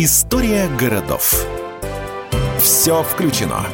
История городов. Все включено.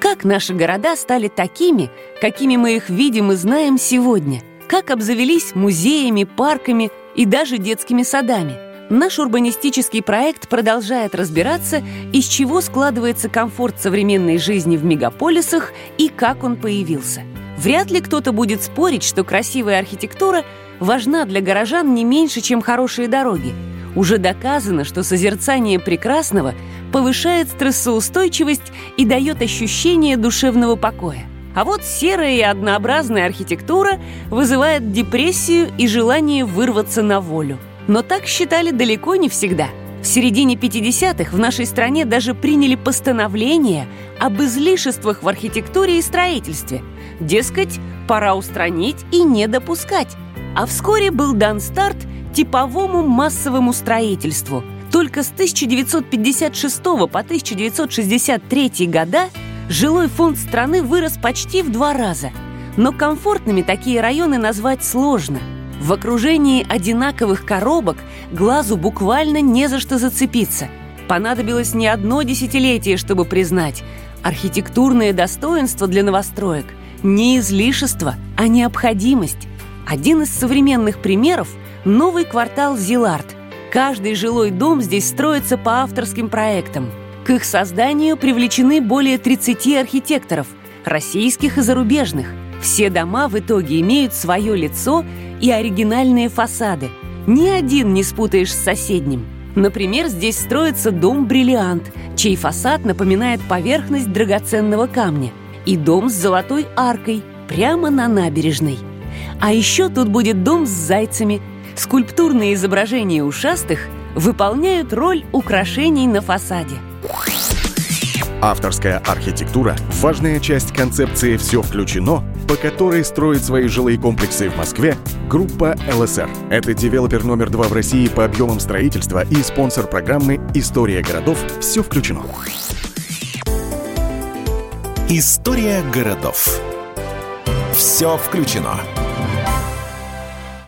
Как наши города стали такими, какими мы их видим и знаем сегодня? Как обзавелись музеями, парками и даже детскими садами? Наш урбанистический проект продолжает разбираться, из чего складывается комфорт современной жизни в мегаполисах и как он появился. Вряд ли кто-то будет спорить, что красивая архитектура важна для горожан не меньше, чем хорошие дороги. Уже доказано, что созерцание прекрасного повышает стрессоустойчивость и дает ощущение душевного покоя. А вот серая и однообразная архитектура вызывает депрессию и желание вырваться на волю. Но так считали далеко не всегда. В середине 50-х в нашей стране даже приняли постановление об излишествах в архитектуре и строительстве. Дескать, пора устранить и не допускать. А вскоре был дан старт типовому массовому строительству. Только с 1956 по 1963 года жилой фонд страны вырос почти в два раза. Но комфортными такие районы назвать сложно. В окружении одинаковых коробок глазу буквально не за что зацепиться. Понадобилось не одно десятилетие, чтобы признать. Архитектурное достоинство для новостроек – не излишество, а необходимость. Один из современных примеров – новый квартал Зилард. Каждый жилой дом здесь строится по авторским проектам. К их созданию привлечены более 30 архитекторов, российских и зарубежных. Все дома в итоге имеют свое лицо и оригинальные фасады. Ни один не спутаешь с соседним. Например, здесь строится дом «Бриллиант», чей фасад напоминает поверхность драгоценного камня, и дом с золотой аркой прямо на набережной – а еще тут будет дом с зайцами. Скульптурные изображения ушастых выполняют роль украшений на фасаде. Авторская архитектура – важная часть концепции «Все включено», по которой строит свои жилые комплексы в Москве группа ЛСР. Это девелопер номер два в России по объемам строительства и спонсор программы «История городов. Все включено». История городов. Все включено.